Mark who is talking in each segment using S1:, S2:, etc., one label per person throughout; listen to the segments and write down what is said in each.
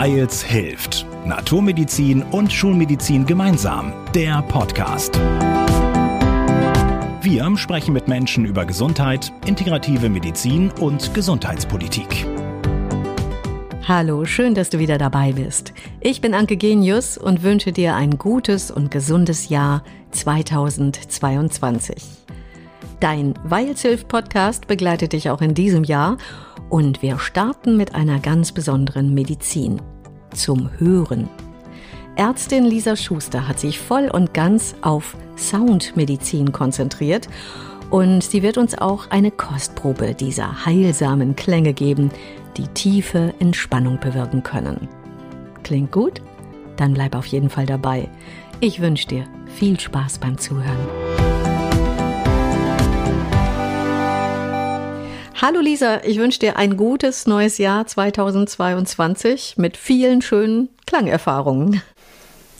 S1: Weils hilft. Naturmedizin und Schulmedizin gemeinsam. Der Podcast. Wir sprechen mit Menschen über Gesundheit, integrative Medizin und Gesundheitspolitik.
S2: Hallo, schön, dass du wieder dabei bist. Ich bin Anke Genius und wünsche dir ein gutes und gesundes Jahr 2022. Dein Weilshilf Podcast begleitet dich auch in diesem Jahr und wir starten mit einer ganz besonderen Medizin. Zum Hören. Ärztin Lisa Schuster hat sich voll und ganz auf Soundmedizin konzentriert und sie wird uns auch eine Kostprobe dieser heilsamen Klänge geben, die tiefe Entspannung bewirken können. Klingt gut? Dann bleib auf jeden Fall dabei. Ich wünsche dir viel Spaß beim Zuhören. Hallo Lisa, ich wünsche dir ein gutes neues Jahr 2022 mit vielen schönen Klangerfahrungen.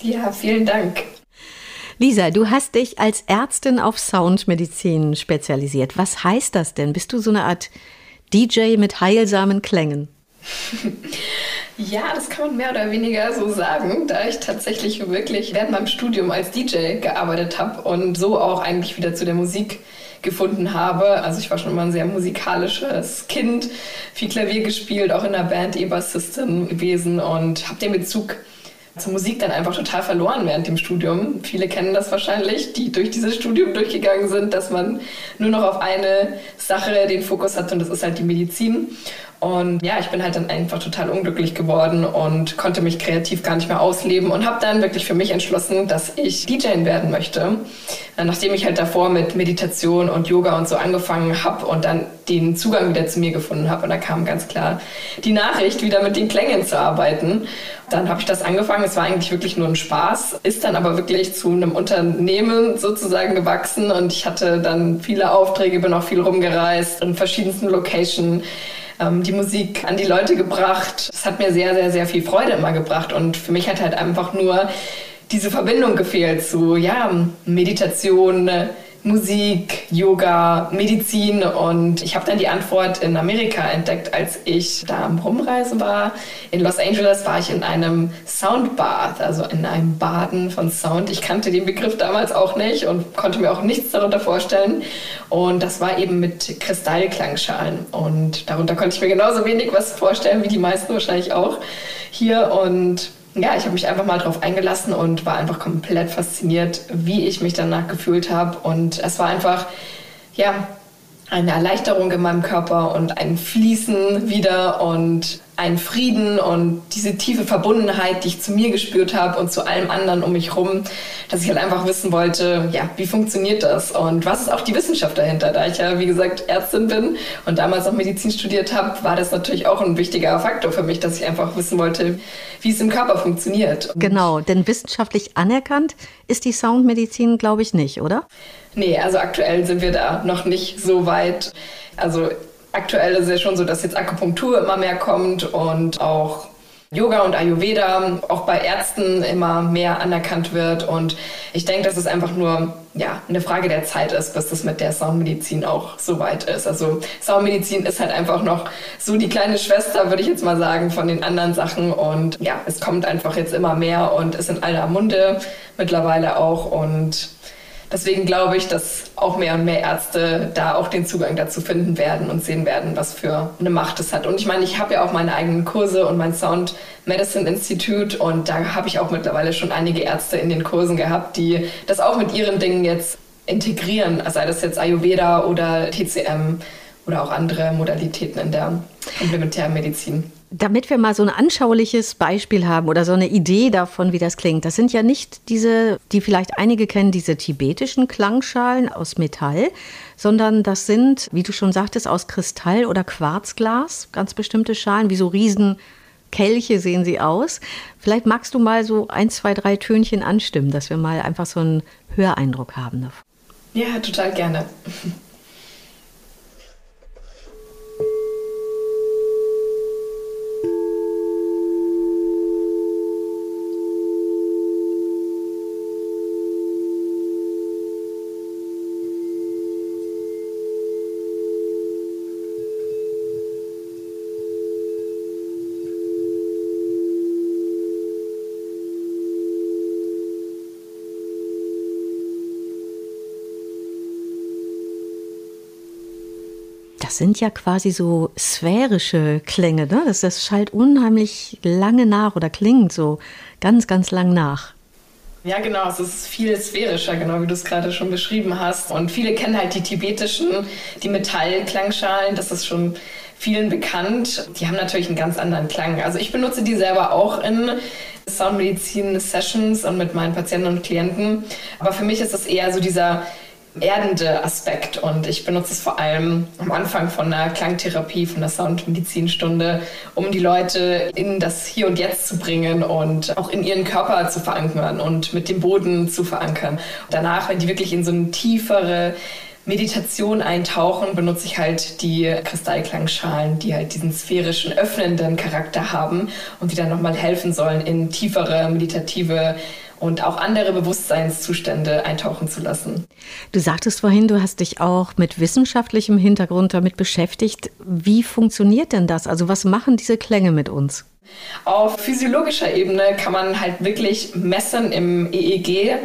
S3: Ja, vielen Dank.
S2: Lisa, du hast dich als Ärztin auf Soundmedizin spezialisiert. Was heißt das denn? Bist du so eine Art DJ mit heilsamen Klängen.
S3: Ja, das kann man mehr oder weniger so sagen, da ich tatsächlich wirklich während meinem Studium als DJ gearbeitet habe und so auch eigentlich wieder zu der Musik gefunden habe. Also ich war schon immer ein sehr musikalisches Kind, viel Klavier gespielt, auch in der Band E-Bass-System gewesen und habe den Bezug zur Musik dann einfach total verloren während dem Studium. Viele kennen das wahrscheinlich, die durch dieses Studium durchgegangen sind, dass man nur noch auf eine Sache den Fokus hat und das ist halt die Medizin. Und ja, ich bin halt dann einfach total unglücklich geworden und konnte mich kreativ gar nicht mehr ausleben und habe dann wirklich für mich entschlossen, dass ich DJ werden möchte. Äh, nachdem ich halt davor mit Meditation und Yoga und so angefangen habe und dann den Zugang wieder zu mir gefunden habe. Und da kam ganz klar die Nachricht, wieder mit den Klängen zu arbeiten. Dann habe ich das angefangen. Es war eigentlich wirklich nur ein Spaß, ist dann aber wirklich zu einem Unternehmen sozusagen gewachsen und ich hatte dann viele Aufträge, bin auch viel rumgereist in verschiedensten Locations ähm, die Musik an die Leute gebracht. Es hat mir sehr, sehr, sehr viel Freude immer gebracht und für mich hat halt einfach nur diese Verbindung gefehlt zu, ja, Meditation, Musik, Yoga, Medizin und ich habe dann die Antwort in Amerika entdeckt, als ich da am Rumreisen war. In Los Angeles war ich in einem Soundbath, also in einem Baden von Sound. Ich kannte den Begriff damals auch nicht und konnte mir auch nichts darunter vorstellen. Und das war eben mit Kristallklangschalen und darunter konnte ich mir genauso wenig was vorstellen wie die meisten wahrscheinlich auch hier und ja, ich habe mich einfach mal drauf eingelassen und war einfach komplett fasziniert, wie ich mich danach gefühlt habe. Und es war einfach, ja, eine Erleichterung in meinem Körper und ein Fließen wieder und ein Frieden und diese tiefe Verbundenheit, die ich zu mir gespürt habe und zu allem anderen um mich herum, dass ich halt einfach wissen wollte, ja, wie funktioniert das und was ist auch die Wissenschaft dahinter? Da ich ja, wie gesagt, Ärztin bin und damals auch Medizin studiert habe, war das natürlich auch ein wichtiger Faktor für mich, dass ich einfach wissen wollte, wie es im Körper funktioniert.
S2: Genau, denn wissenschaftlich anerkannt ist die Soundmedizin, glaube ich, nicht, oder?
S3: Nee, also aktuell sind wir da noch nicht so weit. Also aktuell ist es schon so, dass jetzt Akupunktur immer mehr kommt und auch Yoga und Ayurveda auch bei Ärzten immer mehr anerkannt wird. Und ich denke, dass es einfach nur ja, eine Frage der Zeit ist, bis das mit der Soundmedizin auch so weit ist. Also Soundmedizin ist halt einfach noch so die kleine Schwester, würde ich jetzt mal sagen, von den anderen Sachen. Und ja, es kommt einfach jetzt immer mehr und ist in aller Munde mittlerweile auch. Und Deswegen glaube ich, dass auch mehr und mehr Ärzte da auch den Zugang dazu finden werden und sehen werden, was für eine Macht es hat. Und ich meine, ich habe ja auch meine eigenen Kurse und mein Sound Medicine Institute und da habe ich auch mittlerweile schon einige Ärzte in den Kursen gehabt, die das auch mit ihren Dingen jetzt integrieren, sei das jetzt Ayurveda oder TCM oder auch andere Modalitäten in der Komplementärmedizin.
S2: Damit wir mal so ein anschauliches Beispiel haben oder so eine Idee davon, wie das klingt. Das sind ja nicht diese, die vielleicht einige kennen, diese tibetischen Klangschalen aus Metall, sondern das sind, wie du schon sagtest, aus Kristall oder Quarzglas, ganz bestimmte Schalen, wie so riesen Kelche sehen sie aus. Vielleicht magst du mal so ein, zwei, drei Tönchen anstimmen, dass wir mal einfach so einen Höreindruck haben davon.
S3: Ja, total gerne.
S2: Sind ja quasi so sphärische Klänge, ne? Das, das schallt unheimlich lange nach oder klingt so ganz, ganz lang nach.
S3: Ja, genau. Es ist viel sphärischer, genau wie du es gerade schon beschrieben hast. Und viele kennen halt die tibetischen, die Metallklangschalen. Das ist schon vielen bekannt. Die haben natürlich einen ganz anderen Klang. Also ich benutze die selber auch in Soundmedizin-Sessions und mit meinen Patienten und Klienten. Aber für mich ist es eher so dieser erdende Aspekt und ich benutze es vor allem am Anfang von einer Klangtherapie, von einer Soundmedizinstunde, um die Leute in das Hier und Jetzt zu bringen und auch in ihren Körper zu verankern und mit dem Boden zu verankern. Danach, wenn die wirklich in so eine tiefere Meditation eintauchen, benutze ich halt die Kristallklangschalen, die halt diesen sphärischen, öffnenden Charakter haben und die dann nochmal helfen sollen, in tiefere meditative und auch andere Bewusstseinszustände eintauchen zu lassen.
S2: Du sagtest vorhin, du hast dich auch mit wissenschaftlichem Hintergrund damit beschäftigt. Wie funktioniert denn das? Also was machen diese Klänge mit uns?
S3: Auf physiologischer Ebene kann man halt wirklich messen im EEG,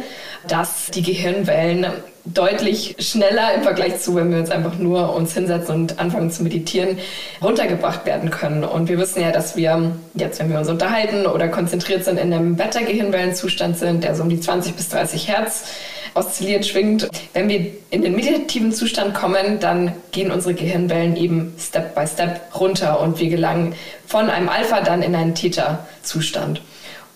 S3: dass die Gehirnwellen deutlich schneller im Vergleich zu, wenn wir uns einfach nur uns hinsetzen und anfangen zu meditieren, runtergebracht werden können. Und wir wissen ja, dass wir jetzt, wenn wir uns unterhalten oder konzentriert sind, in einem Beta-Gehirnwellenzustand sind, der so um die 20 bis 30 Hertz oszilliert, schwingt. Wenn wir in den meditativen Zustand kommen, dann gehen unsere Gehirnwellen eben Step by Step runter und wir gelangen von einem Alpha dann in einen Theta-Zustand.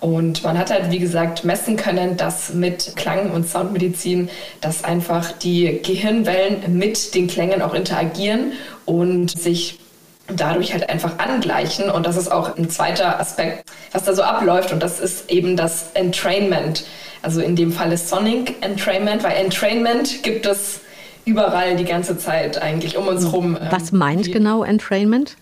S3: Und man hat halt, wie gesagt, messen können, dass mit Klang- und Soundmedizin, dass einfach die Gehirnwellen mit den Klängen auch interagieren und sich dadurch halt einfach angleichen. Und das ist auch ein zweiter Aspekt, was da so abläuft. Und das ist eben das Entrainment. Also in dem Fall ist Sonic Entrainment, weil Entrainment gibt es überall die ganze Zeit eigentlich um uns herum.
S2: Was meint genau Entrainment?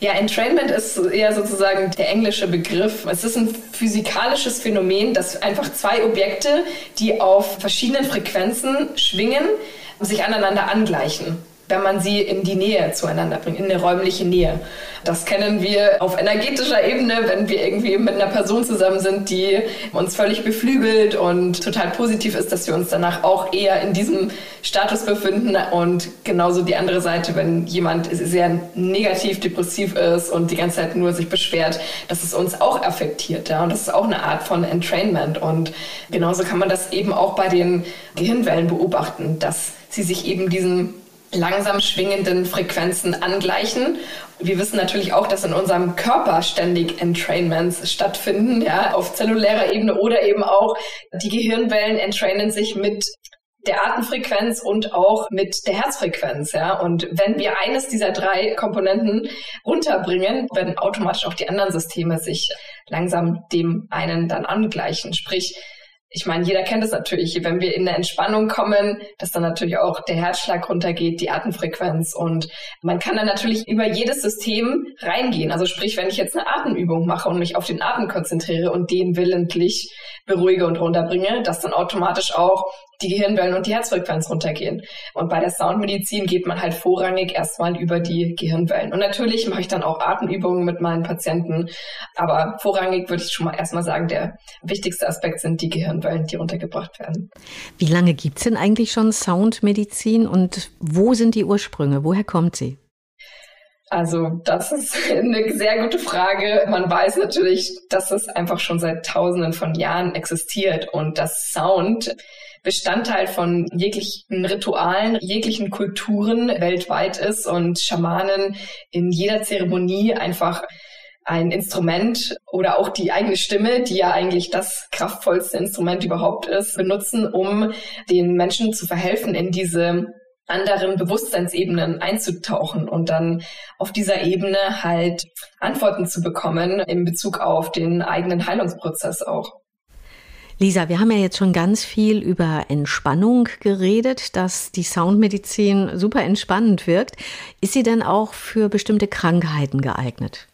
S3: Ja, Entrainment ist eher sozusagen der englische Begriff. Es ist ein physikalisches Phänomen, dass einfach zwei Objekte, die auf verschiedenen Frequenzen schwingen, sich aneinander angleichen wenn man sie in die Nähe zueinander bringt, in eine räumliche Nähe. Das kennen wir auf energetischer Ebene, wenn wir irgendwie mit einer Person zusammen sind, die uns völlig beflügelt und total positiv ist, dass wir uns danach auch eher in diesem Status befinden. Und genauso die andere Seite, wenn jemand sehr negativ, depressiv ist und die ganze Zeit nur sich beschwert, dass es uns auch affektiert. Ja? Und das ist auch eine Art von Entrainment. Und genauso kann man das eben auch bei den Gehirnwellen beobachten, dass sie sich eben diesen langsam schwingenden Frequenzen angleichen. Wir wissen natürlich auch, dass in unserem Körper ständig Entrainments stattfinden, ja, auf zellulärer Ebene oder eben auch die Gehirnwellen entrainen sich mit der Atemfrequenz und auch mit der Herzfrequenz, ja. Und wenn wir eines dieser drei Komponenten runterbringen, werden automatisch auch die anderen Systeme sich langsam dem einen dann angleichen. Sprich, ich meine, jeder kennt es natürlich, wenn wir in eine Entspannung kommen, dass dann natürlich auch der Herzschlag runtergeht, die Atemfrequenz und man kann dann natürlich über jedes System reingehen. Also sprich, wenn ich jetzt eine Atemübung mache und mich auf den Atem konzentriere und den willentlich beruhige und runterbringe, dass dann automatisch auch die Gehirnwellen und die Herzfrequenz runtergehen. Und bei der Soundmedizin geht man halt vorrangig erstmal über die Gehirnwellen. Und natürlich mache ich dann auch Atemübungen mit meinen Patienten. Aber vorrangig würde ich schon mal erstmal sagen, der wichtigste Aspekt sind die Gehirnwellen, die runtergebracht werden.
S2: Wie lange gibt es denn eigentlich schon Soundmedizin und wo sind die Ursprünge? Woher kommt sie?
S3: Also das ist eine sehr gute Frage. Man weiß natürlich, dass es einfach schon seit Tausenden von Jahren existiert und dass Sound Bestandteil von jeglichen Ritualen, jeglichen Kulturen weltweit ist und Schamanen in jeder Zeremonie einfach ein Instrument oder auch die eigene Stimme, die ja eigentlich das kraftvollste Instrument überhaupt ist, benutzen, um den Menschen zu verhelfen, in diese anderen Bewusstseinsebenen einzutauchen und dann auf dieser Ebene halt Antworten zu bekommen in Bezug auf den eigenen Heilungsprozess auch.
S2: Lisa, wir haben ja jetzt schon ganz viel über Entspannung geredet, dass die Soundmedizin super entspannend wirkt. Ist sie denn auch für bestimmte Krankheiten geeignet?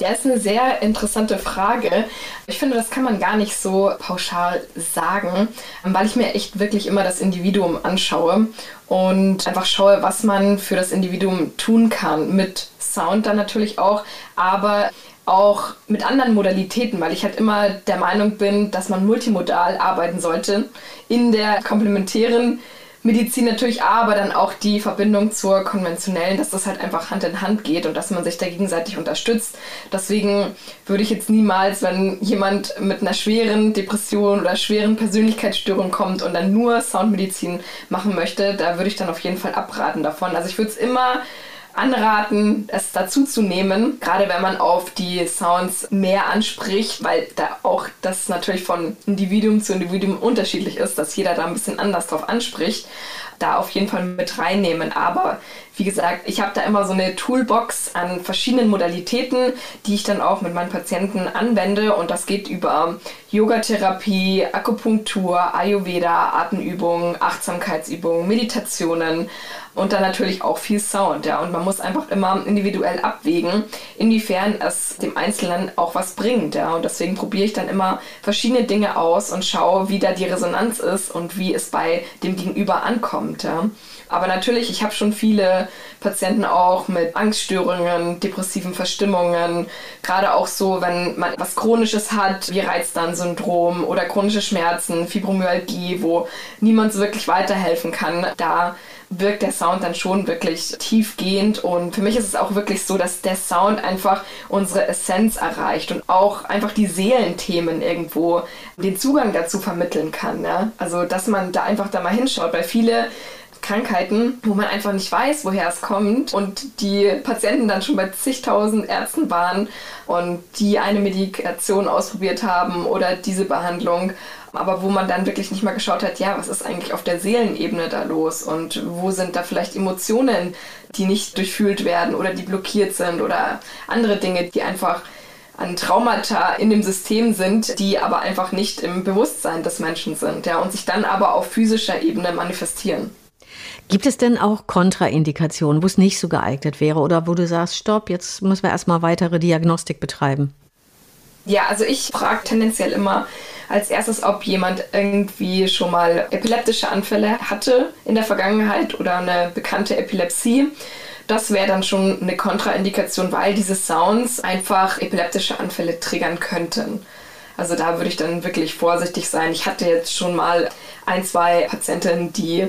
S3: Ja, ist eine sehr interessante Frage. Ich finde, das kann man gar nicht so pauschal sagen, weil ich mir echt wirklich immer das Individuum anschaue und einfach schaue, was man für das Individuum tun kann. Mit Sound dann natürlich auch, aber auch mit anderen Modalitäten, weil ich halt immer der Meinung bin, dass man multimodal arbeiten sollte in der komplementären Medizin natürlich, aber dann auch die Verbindung zur konventionellen, dass das halt einfach Hand in Hand geht und dass man sich da gegenseitig unterstützt. Deswegen würde ich jetzt niemals, wenn jemand mit einer schweren Depression oder schweren Persönlichkeitsstörung kommt und dann nur Soundmedizin machen möchte, da würde ich dann auf jeden Fall abraten davon. Also ich würde es immer anraten, es dazu zu nehmen, gerade wenn man auf die Sounds mehr anspricht, weil da auch das natürlich von Individuum zu Individuum unterschiedlich ist, dass jeder da ein bisschen anders drauf anspricht, da auf jeden Fall mit reinnehmen. Aber wie gesagt, ich habe da immer so eine Toolbox an verschiedenen Modalitäten, die ich dann auch mit meinen Patienten anwende und das geht über Yogatherapie, Akupunktur, Ayurveda, Atemübungen, Achtsamkeitsübungen, Meditationen und dann natürlich auch viel Sound, ja. Und man muss einfach immer individuell abwägen, inwiefern es dem Einzelnen auch was bringt, ja. Und deswegen probiere ich dann immer verschiedene Dinge aus und schaue, wie da die Resonanz ist und wie es bei dem Gegenüber ankommt, ja. Aber natürlich, ich habe schon viele Patienten auch mit Angststörungen, depressiven Verstimmungen, gerade auch so, wenn man was Chronisches hat, wie Reizdarmsyndrom oder chronische Schmerzen, Fibromyalgie, wo niemand so wirklich weiterhelfen kann. Da wirkt der Sound dann schon wirklich tiefgehend und für mich ist es auch wirklich so, dass der Sound einfach unsere Essenz erreicht und auch einfach die Seelenthemen irgendwo den Zugang dazu vermitteln kann. Ja? Also dass man da einfach da mal hinschaut, weil viele Krankheiten, wo man einfach nicht weiß, woher es kommt und die Patienten dann schon bei zigtausend Ärzten waren und die eine Medikation ausprobiert haben oder diese Behandlung aber wo man dann wirklich nicht mal geschaut hat, ja, was ist eigentlich auf der Seelenebene da los und wo sind da vielleicht Emotionen, die nicht durchfühlt werden oder die blockiert sind oder andere Dinge, die einfach an Traumata in dem System sind, die aber einfach nicht im Bewusstsein des Menschen sind, ja, und sich dann aber auf physischer Ebene manifestieren.
S2: Gibt es denn auch Kontraindikationen, wo es nicht so geeignet wäre oder wo du sagst, stopp, jetzt müssen wir erstmal weitere Diagnostik betreiben?
S3: Ja, also ich frage tendenziell immer als erstes, ob jemand irgendwie schon mal epileptische Anfälle hatte in der Vergangenheit oder eine bekannte Epilepsie. Das wäre dann schon eine Kontraindikation, weil diese Sounds einfach epileptische Anfälle triggern könnten. Also da würde ich dann wirklich vorsichtig sein. Ich hatte jetzt schon mal ein, zwei Patientinnen, die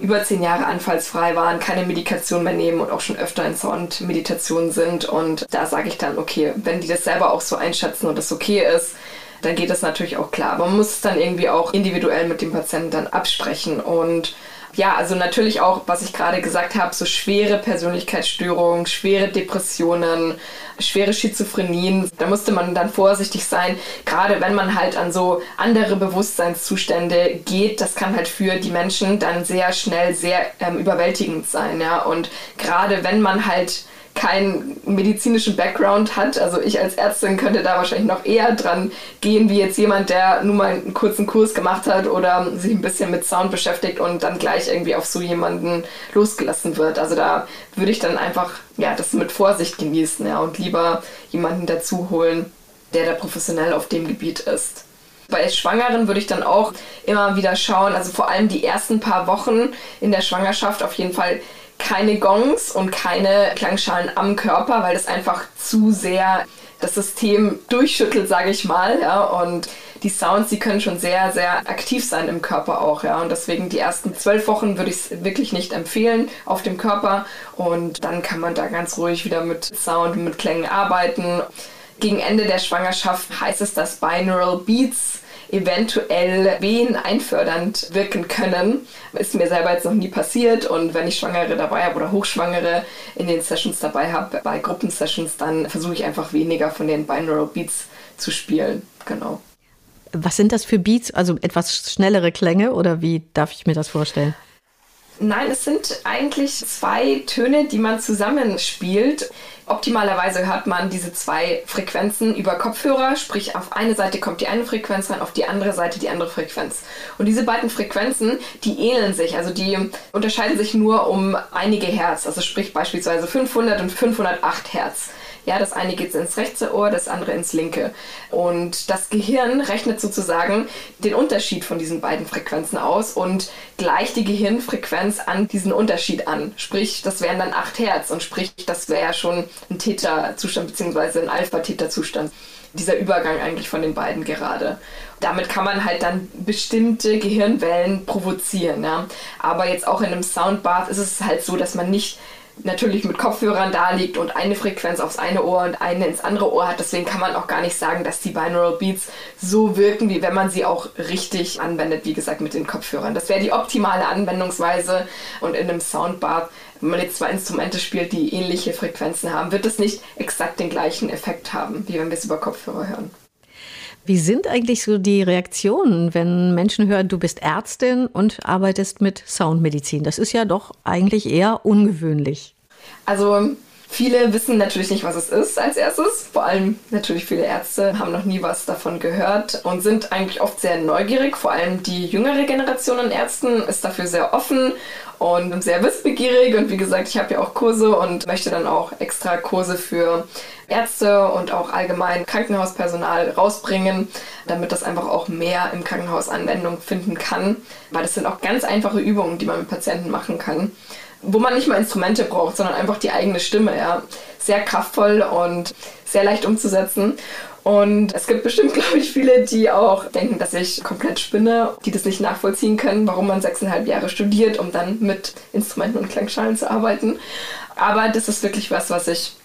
S3: über zehn Jahre anfallsfrei waren, keine Medikation mehr nehmen und auch schon öfter in Sound-Meditation sind. Und da sage ich dann, okay, wenn die das selber auch so einschätzen und das okay ist, dann geht das natürlich auch klar. Aber man muss es dann irgendwie auch individuell mit dem Patienten dann absprechen und ja, also natürlich auch, was ich gerade gesagt habe, so schwere Persönlichkeitsstörungen, schwere Depressionen, schwere Schizophrenien. Da musste man dann vorsichtig sein, gerade wenn man halt an so andere Bewusstseinszustände geht. Das kann halt für die Menschen dann sehr schnell sehr ähm, überwältigend sein, ja. Und gerade wenn man halt keinen medizinischen Background hat. Also ich als Ärztin könnte da wahrscheinlich noch eher dran gehen, wie jetzt jemand, der nur mal einen kurzen Kurs gemacht hat oder sich ein bisschen mit Sound beschäftigt und dann gleich irgendwie auf so jemanden losgelassen wird. Also da würde ich dann einfach ja, das mit Vorsicht genießen ja, und lieber jemanden dazu holen, der da professionell auf dem Gebiet ist. Bei Schwangeren würde ich dann auch immer wieder schauen, also vor allem die ersten paar Wochen in der Schwangerschaft auf jeden Fall keine Gongs und keine Klangschalen am Körper, weil das einfach zu sehr das System durchschüttelt, sage ich mal. Ja, und die Sounds, die können schon sehr, sehr aktiv sein im Körper auch. Ja, und deswegen die ersten zwölf Wochen würde ich es wirklich nicht empfehlen auf dem Körper. Und dann kann man da ganz ruhig wieder mit Sound, mit Klängen arbeiten. Gegen Ende der Schwangerschaft heißt es, dass Binaural Beats eventuell Wehen einfördernd wirken können. Ist mir selber jetzt noch nie passiert und wenn ich Schwangere dabei habe oder Hochschwangere in den Sessions dabei habe, bei Gruppensessions, dann versuche ich einfach weniger von den Binaural Beats zu spielen. Genau.
S2: Was sind das für Beats? Also etwas schnellere Klänge oder wie darf ich mir das vorstellen?
S3: Nein, es sind eigentlich zwei Töne, die man zusammenspielt. Optimalerweise hört man diese zwei Frequenzen über Kopfhörer, sprich auf eine Seite kommt die eine Frequenz rein, auf die andere Seite die andere Frequenz. Und diese beiden Frequenzen, die ähneln sich, also die unterscheiden sich nur um einige Hertz, also sprich beispielsweise 500 und 508 Hertz. Ja, das eine geht ins rechte Ohr, das andere ins linke. Und das Gehirn rechnet sozusagen den Unterschied von diesen beiden Frequenzen aus und gleicht die Gehirnfrequenz an diesen Unterschied an. Sprich, das wären dann 8 Hertz und sprich, das wäre ja schon ein Theta-Zustand bzw. ein Alpha-Theta-Zustand dieser Übergang eigentlich von den beiden gerade. Damit kann man halt dann bestimmte Gehirnwellen provozieren. Ja? Aber jetzt auch in einem Soundbath ist es halt so, dass man nicht natürlich mit Kopfhörern da liegt und eine Frequenz aufs eine Ohr und eine ins andere Ohr hat. Deswegen kann man auch gar nicht sagen, dass die Binaural Beats so wirken, wie wenn man sie auch richtig anwendet, wie gesagt, mit den Kopfhörern. Das wäre die optimale Anwendungsweise und in einem Soundbath wenn man jetzt zwei Instrumente spielt, die ähnliche Frequenzen haben, wird es nicht exakt den gleichen Effekt haben, wie wenn wir es über Kopfhörer hören.
S2: Wie sind eigentlich so die Reaktionen, wenn Menschen hören, du bist Ärztin und arbeitest mit Soundmedizin? Das ist ja doch eigentlich eher ungewöhnlich.
S3: Also Viele wissen natürlich nicht, was es ist als erstes. Vor allem natürlich viele Ärzte haben noch nie was davon gehört und sind eigentlich oft sehr neugierig. Vor allem die jüngere Generation an Ärzten ist dafür sehr offen und sehr wissbegierig. Und wie gesagt, ich habe ja auch Kurse und möchte dann auch extra Kurse für Ärzte und auch allgemein Krankenhauspersonal rausbringen, damit das einfach auch mehr im Krankenhaus Anwendung finden kann. Weil das sind auch ganz einfache Übungen, die man mit Patienten machen kann wo man nicht mal Instrumente braucht, sondern einfach die eigene Stimme. Ja. Sehr kraftvoll und sehr leicht umzusetzen. Und es gibt bestimmt, glaube ich, viele, die auch denken, dass ich komplett spinne, die das nicht nachvollziehen können, warum man sechseinhalb Jahre studiert, um dann mit Instrumenten und Klangschalen zu arbeiten. Aber das ist wirklich was, was ich,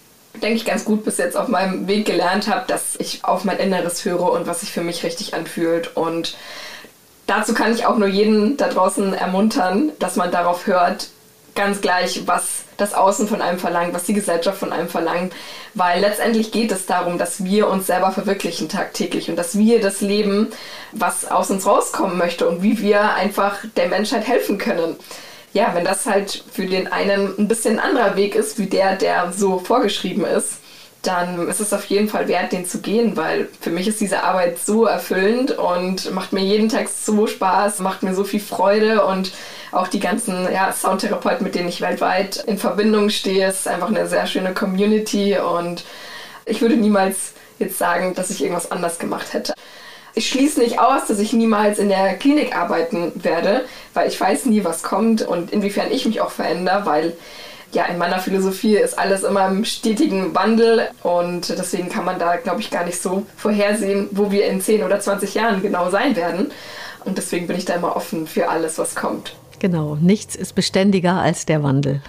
S3: denke ich, ganz gut bis jetzt auf meinem Weg gelernt habe, dass ich auf mein Inneres höre und was sich für mich richtig anfühlt. Und dazu kann ich auch nur jeden da draußen ermuntern, dass man darauf hört, ganz gleich, was das Außen von einem verlangt, was die Gesellschaft von einem verlangt, weil letztendlich geht es darum, dass wir uns selber verwirklichen tagtäglich und dass wir das Leben, was aus uns rauskommen möchte und wie wir einfach der Menschheit helfen können. Ja, wenn das halt für den einen ein bisschen anderer Weg ist, wie der, der so vorgeschrieben ist, dann ist es auf jeden Fall wert, den zu gehen, weil für mich ist diese Arbeit so erfüllend und macht mir jeden Tag so Spaß, macht mir so viel Freude und auch die ganzen ja, Soundtherapeuten, mit denen ich weltweit in Verbindung stehe, ist einfach eine sehr schöne Community und ich würde niemals jetzt sagen, dass ich irgendwas anders gemacht hätte. Ich schließe nicht aus, dass ich niemals in der Klinik arbeiten werde, weil ich weiß nie, was kommt und inwiefern ich mich auch verändere, weil ja, in meiner Philosophie ist alles immer im stetigen Wandel und deswegen kann man da, glaube ich, gar nicht so vorhersehen, wo wir in 10 oder 20 Jahren genau sein werden. Und deswegen bin ich da immer offen für alles, was kommt.
S2: Genau, nichts ist beständiger als der Wandel.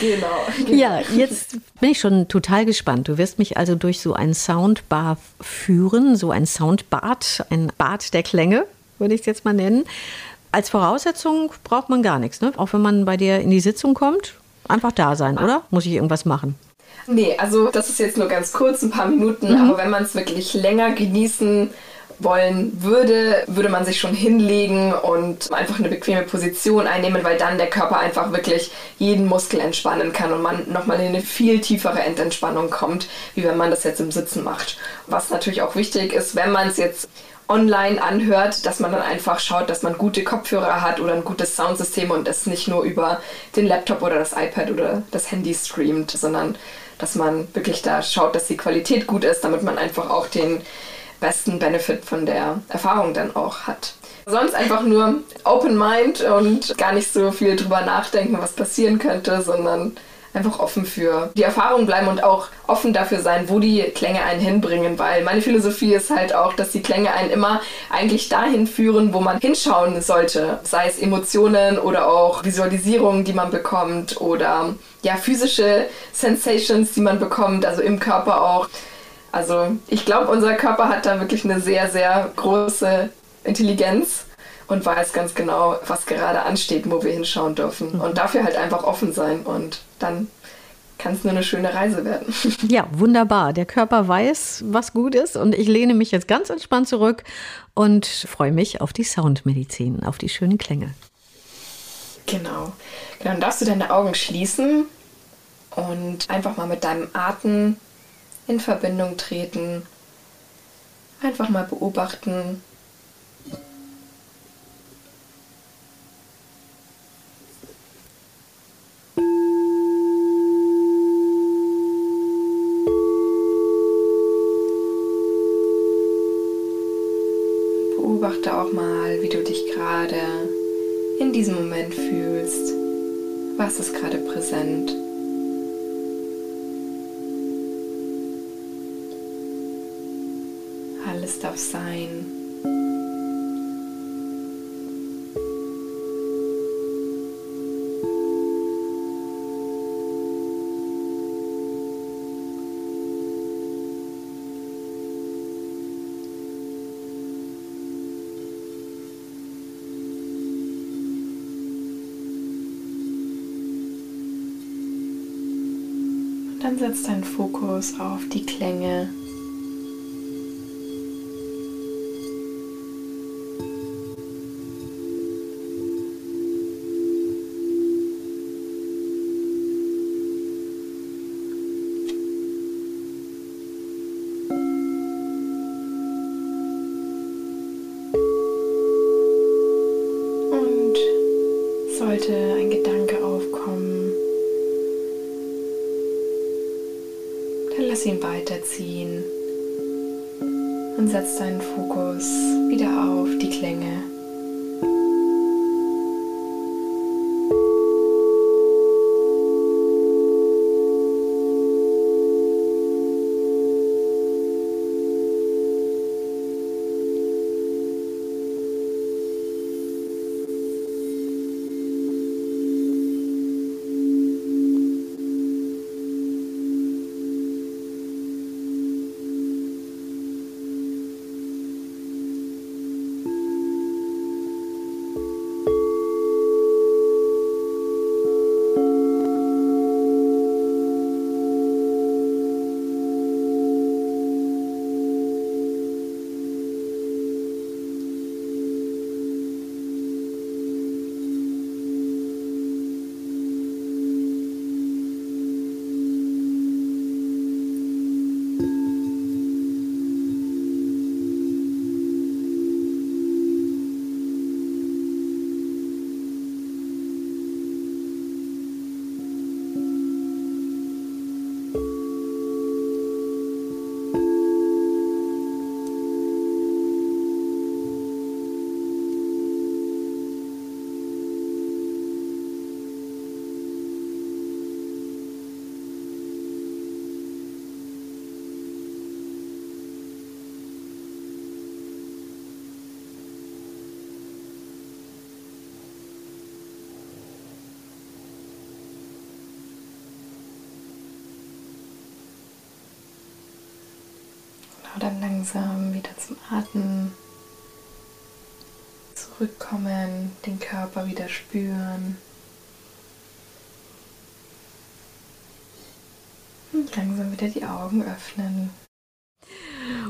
S3: Genau,
S2: genau. Ja, jetzt bin ich schon total gespannt. Du wirst mich also durch so ein Soundbar führen, so ein Soundbad, ein Bad der Klänge, würde ich es jetzt mal nennen. Als Voraussetzung braucht man gar nichts, ne? Auch wenn man bei dir in die Sitzung kommt, einfach da sein, oder? Muss ich irgendwas machen?
S3: Nee, also das ist jetzt nur ganz kurz, ein paar Minuten, mhm. aber wenn man es wirklich länger genießen wollen würde, würde man sich schon hinlegen und einfach eine bequeme Position einnehmen, weil dann der Körper einfach wirklich jeden Muskel entspannen kann und man nochmal in eine viel tiefere Endentspannung kommt, wie wenn man das jetzt im Sitzen macht. Was natürlich auch wichtig ist, wenn man es jetzt online anhört, dass man dann einfach schaut, dass man gute Kopfhörer hat oder ein gutes Soundsystem und es nicht nur über den Laptop oder das iPad oder das Handy streamt, sondern dass man wirklich da schaut, dass die Qualität gut ist, damit man einfach auch den besten Benefit von der Erfahrung dann auch hat. Sonst einfach nur Open Mind und gar nicht so viel drüber nachdenken, was passieren könnte, sondern einfach offen für die Erfahrung bleiben und auch offen dafür sein, wo die Klänge einen hinbringen, weil meine Philosophie ist halt auch, dass die Klänge einen immer eigentlich dahin führen, wo man hinschauen sollte, sei es Emotionen oder auch Visualisierungen, die man bekommt oder ja physische Sensations, die man bekommt, also im Körper auch. Also ich glaube, unser Körper hat da wirklich eine sehr, sehr große Intelligenz und weiß ganz genau, was gerade ansteht, wo wir hinschauen dürfen. Mhm. Und dafür halt einfach offen sein und dann kann es nur eine schöne Reise werden.
S2: Ja, wunderbar. Der Körper weiß, was gut ist und ich lehne mich jetzt ganz entspannt zurück und freue mich auf die Soundmedizin, auf die schönen Klänge.
S3: Genau. genau. Dann darfst du deine Augen schließen und einfach mal mit deinem Atem in Verbindung treten, einfach mal beobachten. Beobachte auch mal, wie du dich gerade in diesem Moment fühlst. Was ist gerade präsent? Darf sein. Dann setz deinen Fokus auf die Klänge. Und dann langsam wieder zum Atmen zurückkommen, den Körper wieder spüren. Und langsam wieder die Augen öffnen.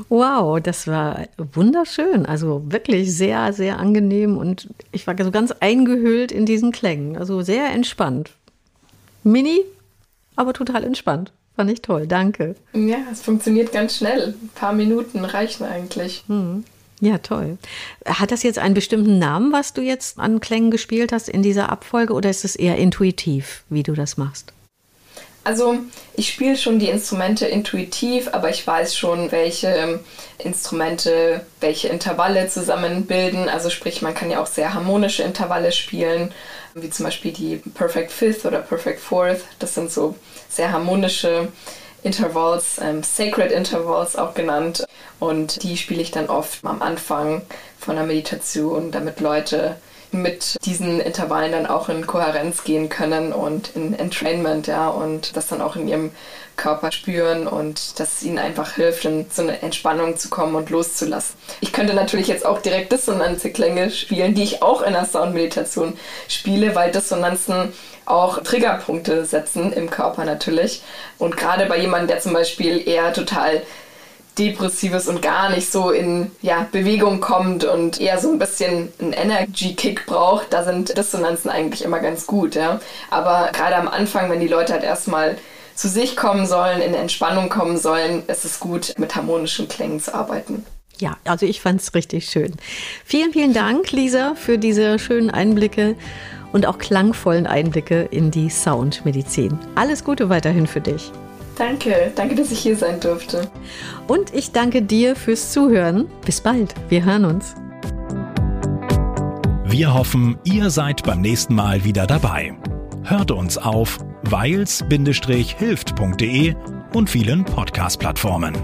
S2: Wow, das war wunderschön. Also wirklich sehr, sehr angenehm und ich war so ganz eingehüllt in diesen Klängen. Also sehr entspannt. Mini, aber total entspannt. Fand ich toll, danke.
S3: Ja, es funktioniert ganz schnell. Ein paar Minuten reichen eigentlich.
S2: Hm. Ja, toll. Hat das jetzt einen bestimmten Namen, was du jetzt an Klängen gespielt hast in dieser Abfolge, oder ist es eher intuitiv, wie du das machst?
S3: Also ich spiele schon die Instrumente intuitiv, aber ich weiß schon, welche Instrumente welche Intervalle zusammenbilden. Also sprich, man kann ja auch sehr harmonische Intervalle spielen, wie zum Beispiel die Perfect Fifth oder Perfect Fourth. Das sind so sehr harmonische Intervals, ähm, Sacred Intervals auch genannt. Und die spiele ich dann oft am Anfang von der Meditation, damit Leute mit diesen Intervallen dann auch in Kohärenz gehen können und in Entrainment, ja, und das dann auch in ihrem Körper spüren und dass es ihnen einfach hilft, in so eine Entspannung zu kommen und loszulassen. Ich könnte natürlich jetzt auch direkt dissonanze Klänge spielen, die ich auch in der Soundmeditation spiele, weil Dissonanzen auch Triggerpunkte setzen im Körper natürlich. Und gerade bei jemandem, der zum Beispiel eher total Depressives und gar nicht so in ja, Bewegung kommt und eher so ein bisschen einen Energy-Kick braucht, da sind Dissonanzen eigentlich immer ganz gut. Ja? Aber gerade am Anfang, wenn die Leute halt erstmal zu sich kommen sollen, in Entspannung kommen sollen, ist es gut, mit harmonischen Klängen zu arbeiten.
S2: Ja, also ich fand es richtig schön. Vielen, vielen Dank, Lisa, für diese schönen Einblicke und auch klangvollen Einblicke in die Soundmedizin. Alles Gute weiterhin für dich.
S3: Danke, danke, dass ich hier sein durfte.
S2: Und ich danke dir fürs Zuhören. Bis bald, wir hören uns.
S1: Wir hoffen, ihr seid beim nächsten Mal wieder dabei. Hört uns auf weils-hilft.de und vielen Podcast-Plattformen.